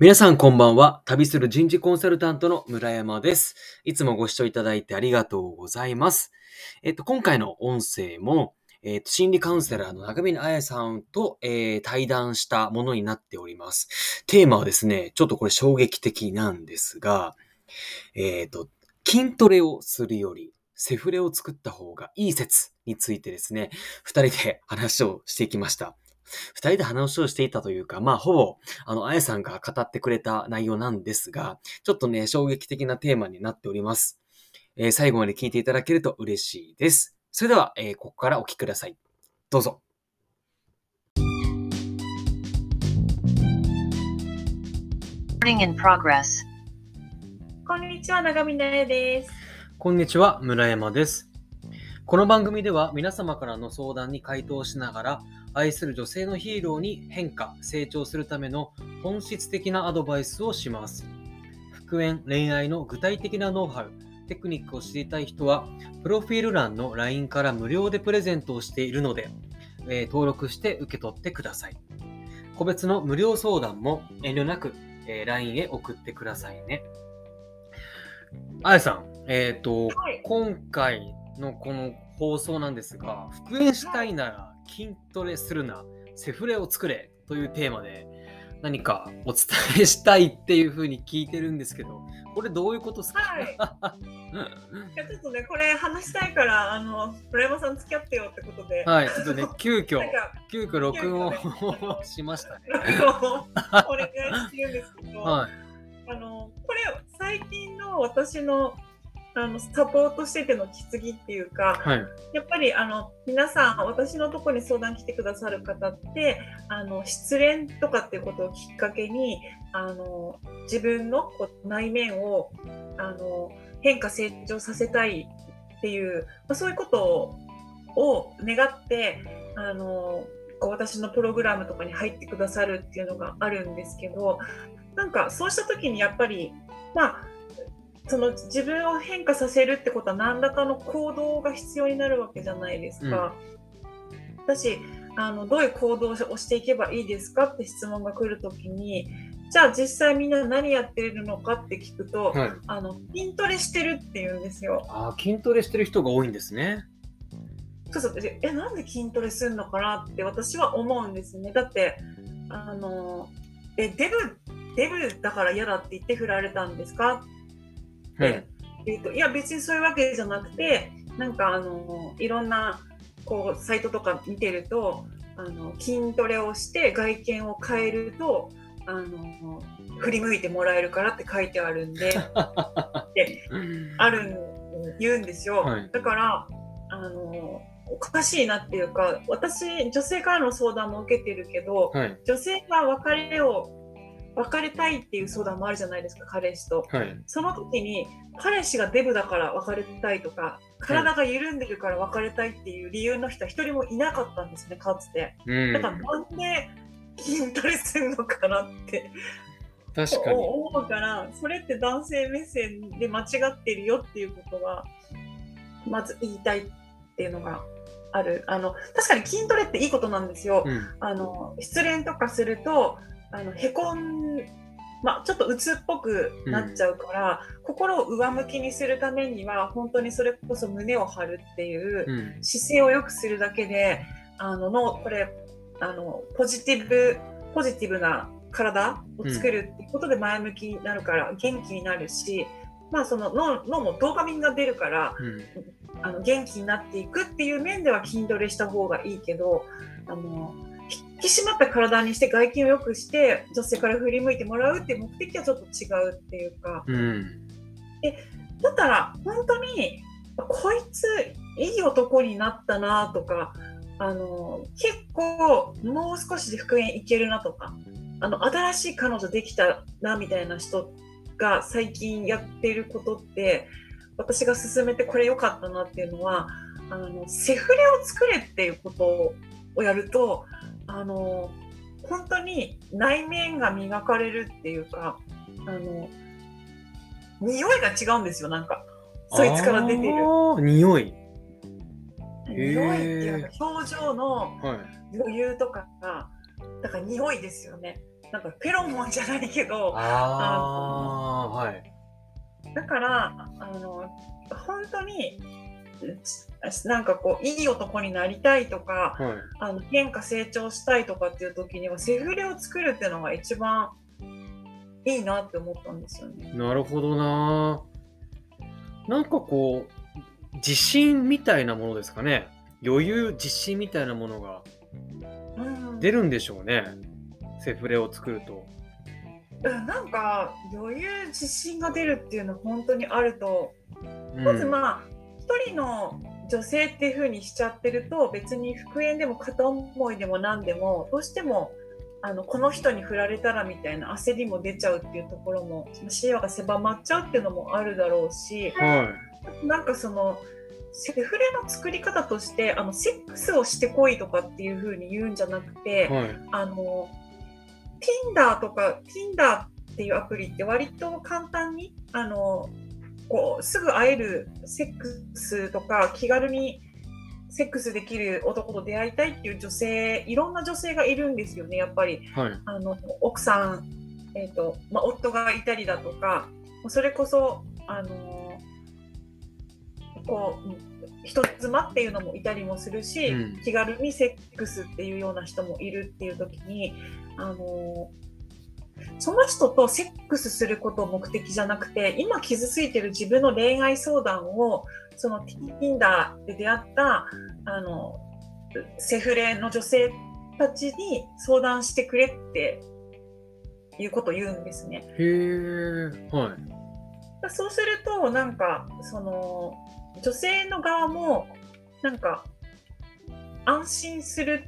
皆さんこんばんは。旅する人事コンサルタントの村山です。いつもご視聴いただいてありがとうございます。えっと、今回の音声も、えっと、心理カウンセラーの中峰彩さんと、えー対談したものになっております。テーマはですね、ちょっとこれ衝撃的なんですが、えっと、筋トレをするより、セフレを作った方がいい説についてですね、二人で話をしてきました。二人で話をしていたというか、まあ、ほぼ、あの、あやさんが語ってくれた内容なんですが、ちょっとね、衝撃的なテーマになっております。えー最後まで聞いていただけると嬉しいです。それでは、えーここからお聞きください。どうぞ。Recording in progress. こんにちは、長見奈です。こんにちは、村山です。この番組では皆様からの相談に回答しながら、愛する女性のヒーローに変化、成長するための本質的なアドバイスをします。復縁、恋愛の具体的なノウハウ、テクニックを知りたい人は、プロフィール欄の LINE から無料でプレゼントをしているので、えー登録して受け取ってください。個別の無料相談も遠慮なく、えー LINE へ送ってくださいね。あやさん、えっ、と、はい。今回のこの放送なんですが、復縁したいなら筋トレするな、セフレを作れというテーマで何かお伝えしたいっていうふうに聞いてるんですけど、これどういうことですか、はい。いやちょっとね、これ話したいから、あの、村山さん付き合ってよってことで。はい、ちょっとね、急遽急遽録音を しましたね。録音をお願いしてるんですけど、はい。あの、これ、最近の私の、あの、サポートしてての気ぎっていうか、はい。やっぱりあの皆さん私のところに相談来てくださる方ってあの失恋とかっていうことをきっかけにあの自分のこう内面をあの変化成長させたいっていう、まあ、そういうことを願ってあのこう私のプログラムとかに入ってくださるっていうのがあるんですけどなんかそうした時にやっぱりまあその自分を変化させるってことは何らかの行動が必要になるわけじゃないですか。だしあのどういう行動をしていけばいいですかって質問が来るときにじゃあ実際みんな何やってるのかって聞くと、はい、あの筋トレしてるって言うんですよ。あー筋トレしてる人が多いんですね。そうそうでえなんで筋トレするのかなって私は思うんですね。だってあのえデブデブだから嫌だって言って振られたんですかはい。や別にそういうわけじゃなくてなんかあのいろんなこうサイトとか見てるとあの筋トレをして外見を変えるとあの振り向いてもらえるからって書いてあるんで ってあるん言うんですよ、はいだからあのおかしいなっていうか私女性からの相談も受けてるけどはい。女性が別れを別れたいっていう相談もあるじゃないですか彼氏と。はい。その時に彼氏がデブだから別れたいとか体が緩んでるから別れたいっていう理由の人は一人もいなかったんですねかつてうんだからなんで筋トレするのかなって確かに。思うからそれって男性目線で間違ってるよっていうことはまず言いたいっていうのがあるあの確かに筋トレっていいことなんですよ、うん。あの失恋とかするとあのへこんまあ、ちょっと鬱っぽくなっちゃうから、心を上向きにするためには本当にそれこそ胸を張るっていううん。姿勢を良くするだけであののこれあのポジティブポジティブな体を作るっていうことで前向きになるから元気になるし、まあ、その脳脳もドーパミンが出るからうん。あの元気になっていくっていう面では筋トレした方がいいけどあの引き締まった体にして外見を良くして女性から振り向いてもらうっていう目的はちょっと違うっていうかうん。だったら本当にこいついい男になったなとかあの結構もう少しで復縁いけるなとかあの新しい彼女できたなみたいな人が最近やってることって私が勧めてこれ良かったなっていうのはあのセフレを作れっていうことをやるとあの本当に内面が磨かれるっていうかあの匂いが違うんですよなんかそいつから出てる匂い。匂いっていうか表情のはい。余裕とかがだから匂いですよねなんかフェロモンじゃないけどああ、はい。だからあの本当になんかこういい男になりたいとかはい。あの変化成長したいとかっていう時にはセフレを作るっていうのが一番いいなって思ったんですよね。なるほどな。なんかこう、自信みたいなものですかね。余裕、自信みたいなものがうん出るんでしょうね。セフレを作ると。うんなんか余裕自信が出るっていうのは本当にあるとうんまずまあ一人の女性っていう風にしちゃってると別に復縁でも片思いでも何でもどうしてもあのこの人に振られたらみたいな焦りも出ちゃうっていうところも視野が狭まっちゃうっていうのもあるだろうしはなんかそのセフレの作り方としてあのセックスをしてこいとかっていう風に言うんじゃなくて、い。はい。あの Tinder とか Tinder っていうアプリって割と簡単にあのこうすぐ会えるセックスとか気軽にセックスできる男と出会いたいっていう女性いろんな女性がいるんですよねやっぱりはい。あの奥さん、えーとまあ、夫がいたりだとかそれこそあのこう人妻っていうのもいたりもするし、うん気軽にセックスっていうような人もいるっていう時にあのその人とセックスすることを目的じゃなくて今傷ついてる自分の恋愛相談をその Tinder で出会ったあのセフレの女性たちに相談してくれっていうことを言うんですね。へえ。はい。そうするとなんかその女性の側もなんか安心する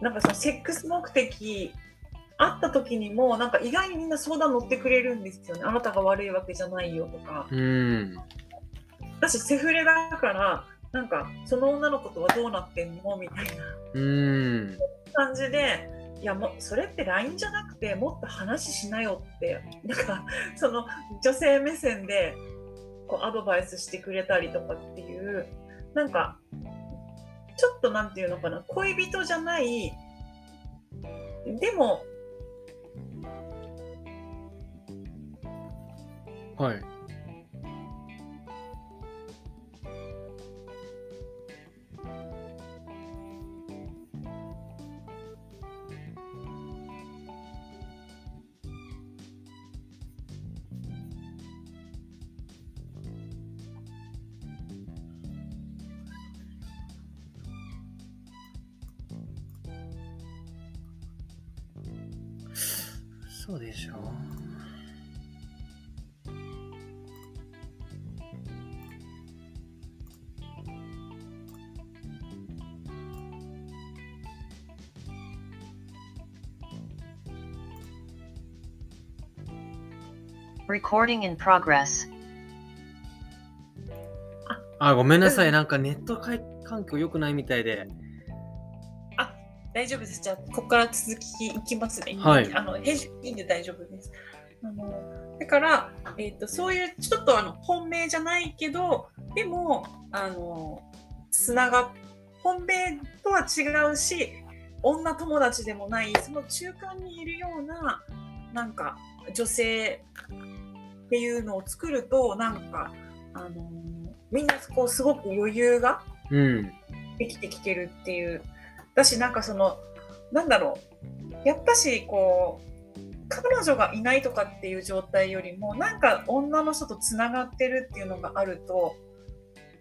なんかそのセックス目的あった時にもなんか意外にみんな相談乗ってくれるんですよね。あなたが悪いわけじゃないよとか。うん。私セフレだからなんかその女の子とはどうなってんのみたいな。うん。感じでいやもうそれって LINE じゃなくてもっと話しなよって。なんかその女性目線でこうアドバイスしてくれたりとかっていう。なんかちょっとなんていうのかな。恋人じゃない。でもはい。そうでしょう。Recording in progress. あ、ごめんなさい。なんかネット環境良くないみたいで。大丈夫ですじゃあここから続きいきますねはいあの編集いいんで大丈夫ですあのだから、えー、とそういうちょっとあの本命じゃないけどでもあのつなが本命とは違うし女友達でもないその中間にいるようななんか女性っていうのを作るとなんかあのみんなこうすごく余裕がうん。できてきてるっていう。だしなんかそのなんだろう。やっぱしこう彼女がいないとかっていう状態よりもなんか女の人とつながってるっていうのがあると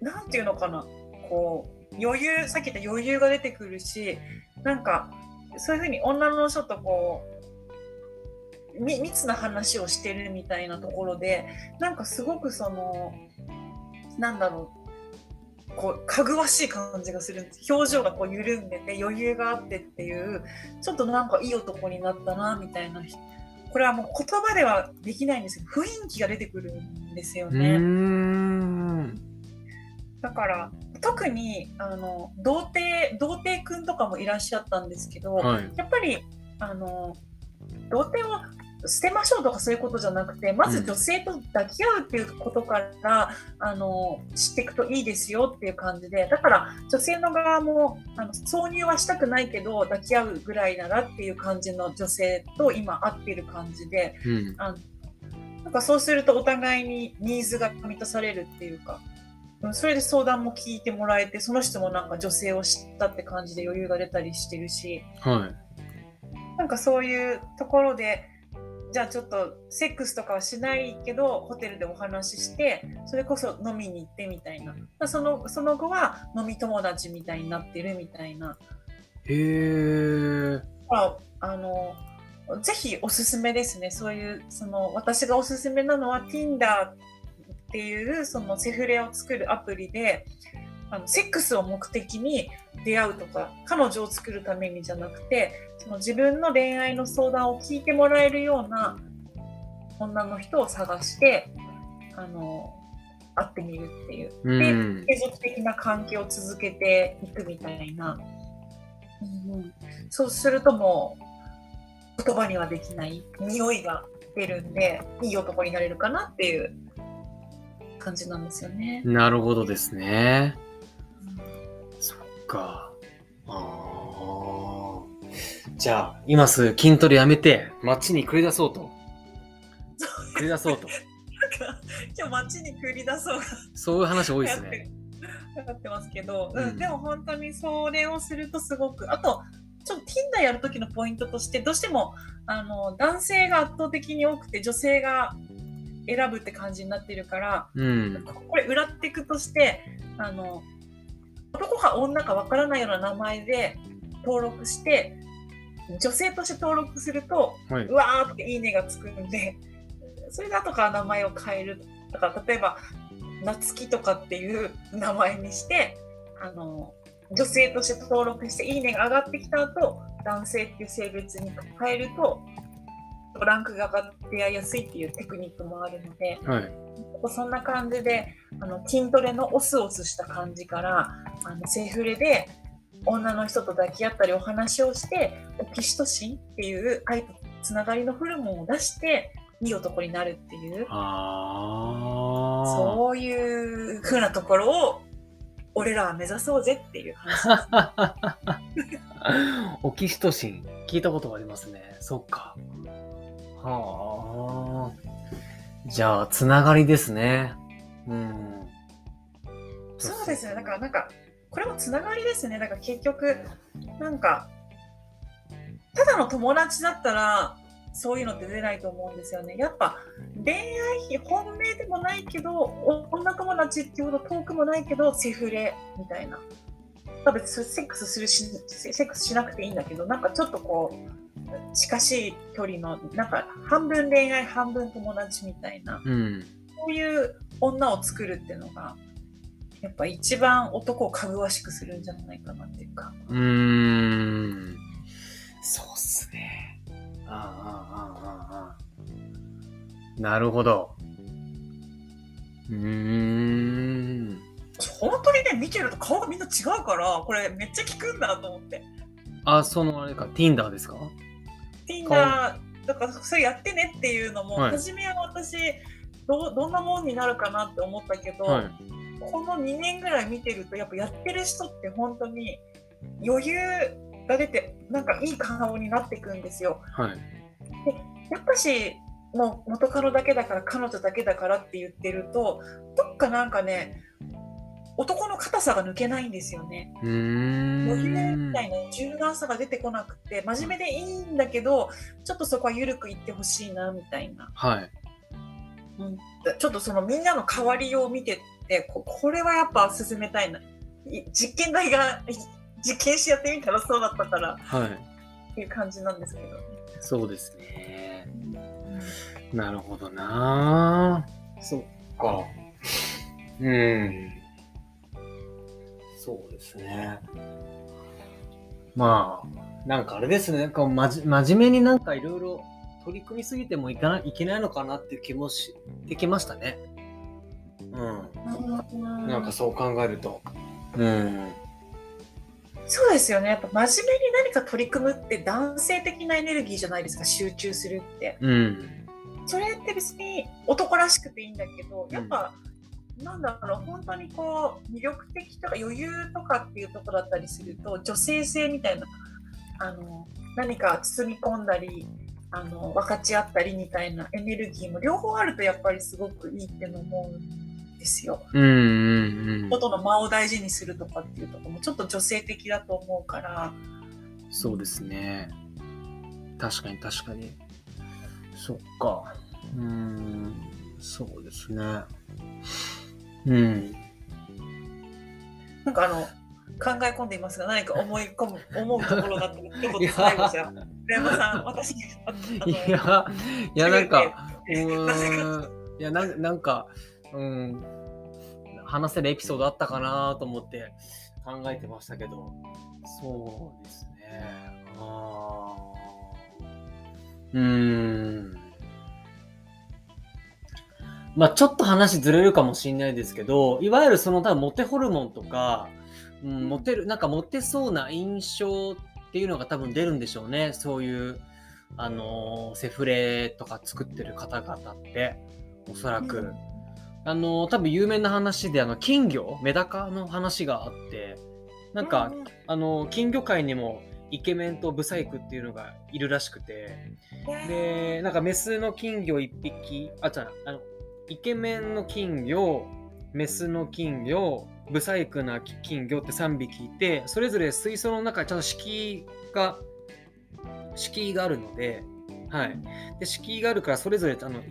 なんていうのかな。こう余裕さっき言った余裕が出てくるしなんかそういうふうに女の人とこうみ密な話をしてるみたいなところでなんかすごくそのなんだろうこうかぐわしい感じがするんです表情がこう緩んでて余裕があってっていうちょっとなんかいい男になったなみたいなこれはもう言葉ではできないんですけど雰囲気が出てくるんですよね。ん。だから特にあの童貞童貞くんとかもいらっしゃったんですけど、はい。やっぱりあの童貞は捨てましょうとかそういうことじゃなくてまず女性と抱き合うっていうことから、あの知っていくといいですよっていう感じでだから女性の側もあの挿入はしたくないけど抱き合うぐらいならっていう感じの女性と今会っている感じでうん。あのなんかそうするとお互いにニーズが満たされるっていうか。うんそれで相談も聞いてもらえてその人もなんか女性を知ったって感じで余裕が出たりしてるしはい。なんかそういうところでじゃあちょっとセックスとかはしないけどホテルでお話ししてそれこそ飲みに行ってみたいな。まあそのその後は飲み友達みたいになってるみたいな。へえ。まああのぜひおすすめですね。そういうその私がおすすめなのは Tinder っていうそのセフレを作るアプリであのセックスを目的に出会うとか彼女を作るためにじゃなくてその自分の恋愛の相談を聞いてもらえるような女の人を探してあの会ってみるっていううん。継続的な関係を続けていくみたいな、うんうん、そうするともう言葉にはできない匂いが出るんでいい男になれるかなっていう感じなんですよね。なるほどですね。か。ああ。じゃあ、今すぐ筋トレやめて、街に繰り出そうと。繰り出そうと。なんか今日街に繰り出そうがそういう話多いですね。て流行ってますけど、うんうんでも本当にそれをするとすごくあとちょっと Tinder やる時のポイントとしてどうしてもあの男性が圧倒的に多くて女性が選ぶって感じになっているからうん。これ裏っていくとしてあの男か女かわからないような名前で登録して女性として登録するとはい。うわーっていいねがつくんでそれで後から名前を変えるだから例えば夏希とかっていう名前にしてあの女性として登録していいねが上がってきた後男性っていう性別に変えるとランクが上がってやりやすいっていうテクニックもあるのではい。そんな感じであの筋トレのオスオスした感じからあのセフレで女の人と抱き合ったりお話をしてオキシトシンっていう愛とつながりのホルモンを出していい男になるっていう。そういう風なところを俺らは目指そうぜっていう話。オキシトシン。聞いたことがありますね。そっか。はあ。じゃあ、つながりですね。うん。そうですね。だからなんか、これもつながりですね。だから結局、なんか、ただの友達だったら、そういうのって出ないと思うんですよね。やっぱ、恋愛、本命でもないけど、女友達っていうほど遠くもないけど、セフレみたいな。まあ別セックスするし、セックスしなくていいんだけど、なんかちょっとこう、近しい距離の、なんか半分恋愛、半分友達みたいな。うん。そういう女を作るっていうのが、やっぱ一番男をかぐわしくするんじゃないかなっていうか。うーん。そうっすね。ああ、ああ、ああ。なるほど。うーん。本当にね、見てると顔がみんな違うから、これめっちゃ効くんだと思って。あ、そのあれか、Tinder ですか？Tinder、だからそれやってねっていうのも、はい初めは私どう、どんなもんになるかなって思ったけど、はい。この2年ぐらい見てると、やっぱやってる人って本当に余裕が出て、なんかいい顔になっていくんですよ。はい。やっぱしもう元カノだけだから彼女だけだからって言ってるとどっかなんかね男の硬さが抜けないんですよね。うーん。余裕みたいな柔軟さが出てこなくて真面目でいいんだけどちょっとそこは緩くいってほしいなみたいな、はい。うん、ちょっとそのみんなの変わりようを見てってここれはやっぱ進めたいない実験台がい実験しやってみたらそうだったからはい。っていう感じなんですけどね。そうですね。なるほどなそっか。うん。そうですね。まあ、なんかあれですね。なんかまじ真面目になんかいろいろ取り組みすぎてもいかないいけないのかなっていう気もしてきましたね。うん。なんかそう考えると。うん。そうですよね。やっぱ真面目に何か取り組むって男性的なエネルギーじゃないですか、集中するって。うん。それって別に男らしくていいんだけど、やっぱ、なんだろう、本当にこう、魅力的とか余裕とかっていうところだったりすると、女性性みたいな、あの、何か包み込んだり、あの、分かち合ったりみたいなエネルギーも両方あるとやっぱりすごくいいっての思うんですよ。うんうんうん。外の間を大事にするとかっていうところもちょっと女性的だと思うから、そうですね。確かに確かに。そっか。うーん。そうですね。うん。なんかあの、考え込んでいますが、何か思い込む、思うところだったら、一言最後じゃあ、村山さん、私いや、いや、なんか、うん。いや、なんなんか、うん。話せるエピソードあったかなと思って考えてましたけど、そうですね。あーうーん。まあちょっと話ずれるかもしれないですけど、いわゆるその多分モテホルモンとか、うん、モテる、なんかモテそうな印象っていうのが多分出るんでしょうね。そういう、あのーセフレとか作ってる方々って、おそらく。あのー多分有名な話で、あの、金魚、メダカの話があって、なんか、あのー金魚界にもイケメンとブサイクっていうのがいるらしくて、で、なんかメスの金魚1匹、あ、違う、あの、イケメンの金魚、メスの金魚、ブサイクな金魚って3匹いて、それぞれ水槽の中ちゃんと敷居が、敷居があるので、はい。で、敷居があるから、それぞれあの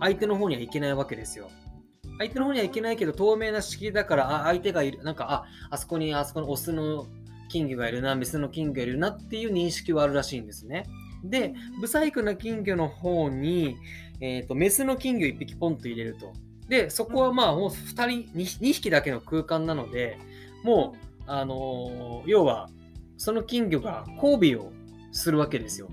相手の方には行けないわけですよ。相手の方には行けないけど、透明な敷居だから、あ、相手がいる、なんか、あ、あそこに、あそこのオスの金魚がいるな、メスの金魚がいるなっていう認識はあるらしいんですね。で、ブサイクな金魚の方に、えー、とメスの金魚1匹ポンと入れると。で、そこはまあもう2人、2, 2匹だけの空間なので、もう、あのー要は、その金魚が交尾をするわけですよ。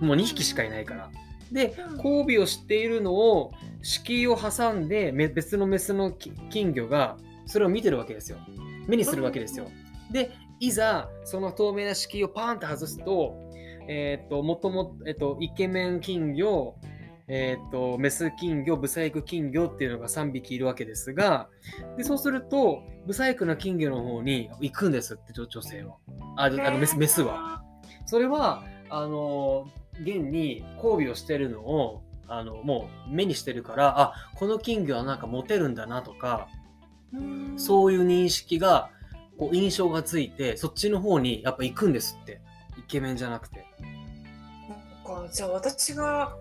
もう2匹しかいないから。で、交尾をしているのを、敷居を挟んで、め別のメスのき金魚がそれを見てるわけですよ。目にするわけですよ。で、いざ、その透明な敷居をパーンって外すと、えっ、と、もとも、えっ、と、イケメン金魚、えっ、と、メス金魚、ブサイク金魚っていうのが3匹いるわけですが、で、そうすると、ブサイクな金魚の方に行くんですって、女女性は。あ、あのメス、メスは。それは、あの、現に交尾をしてるのを、あの、もう目にしてるから、あ、この金魚はなんかモテるんだなとか、うんそういう認識が、こう印象がついて、そっちの方にやっぱ行くんですって。イケメンじゃなくて。かじゃあ私が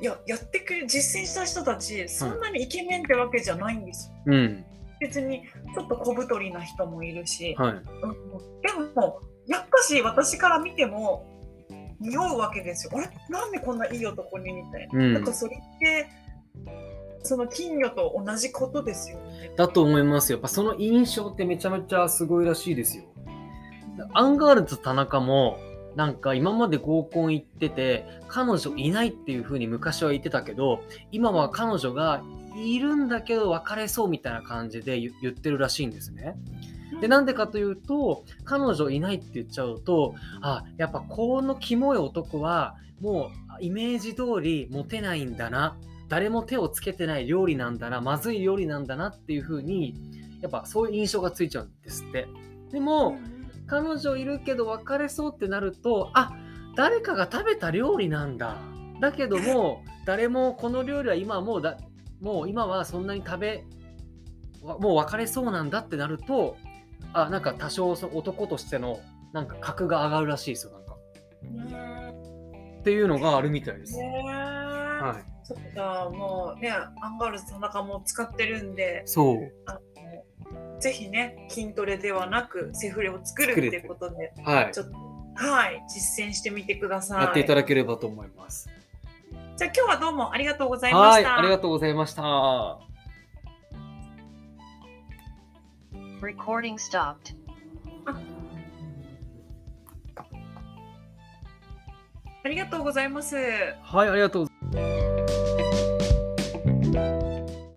いややってくれ実践した人たちそんなにイケメンってわけじゃないんですよ、うん。別にちょっと小太りな人もいるし、はい。うん。でもやっぱし私から見ても匂うわけですよ。あれ？なんでこんないい男にみたいな、うん。なんかそれってその金魚と同じことですよね。だと思いますよ。やっぱその印象ってめちゃめちゃすごいらしいですよ。アンガールズ田中も、なんか今まで合コン行ってて、彼女いないっていう風に昔は言ってたけど、今は彼女がいるんだけど別れそうみたいな感じで言言ってるらしいんですね。で、なんでかというと、彼女いないって言っちゃうと、あ、やっぱこのキモい男は、もうイメージ通りモテないんだな。誰も手をつけてない料理なんだな、まずい料理なんだなっていう風に、やっぱそういう印象がついちゃうんですって。でも、彼女いるけど別れそうってなると、あ、誰かが食べた料理なんだ。だけども、誰もこの料理は今はもうだ、もう今はそんなに食べ、わもう別れそうなんだってなると、あ、なんか多少その男としてのなんか格が上がるらしいですよ、なんか。うんっていうのがあるみたいです。はい。そっかもうねアンガールズ田中も使ってるんでそう。ぜひね筋トレではなくセフレを作るっていうことではいち。ょっとはい実践してみてくださいやっていただければと思います。じゃあ今日はどうもありがとうございまはい。したありがとうございました。Recording stopped. ありがとうございますはい、ありがとうございます。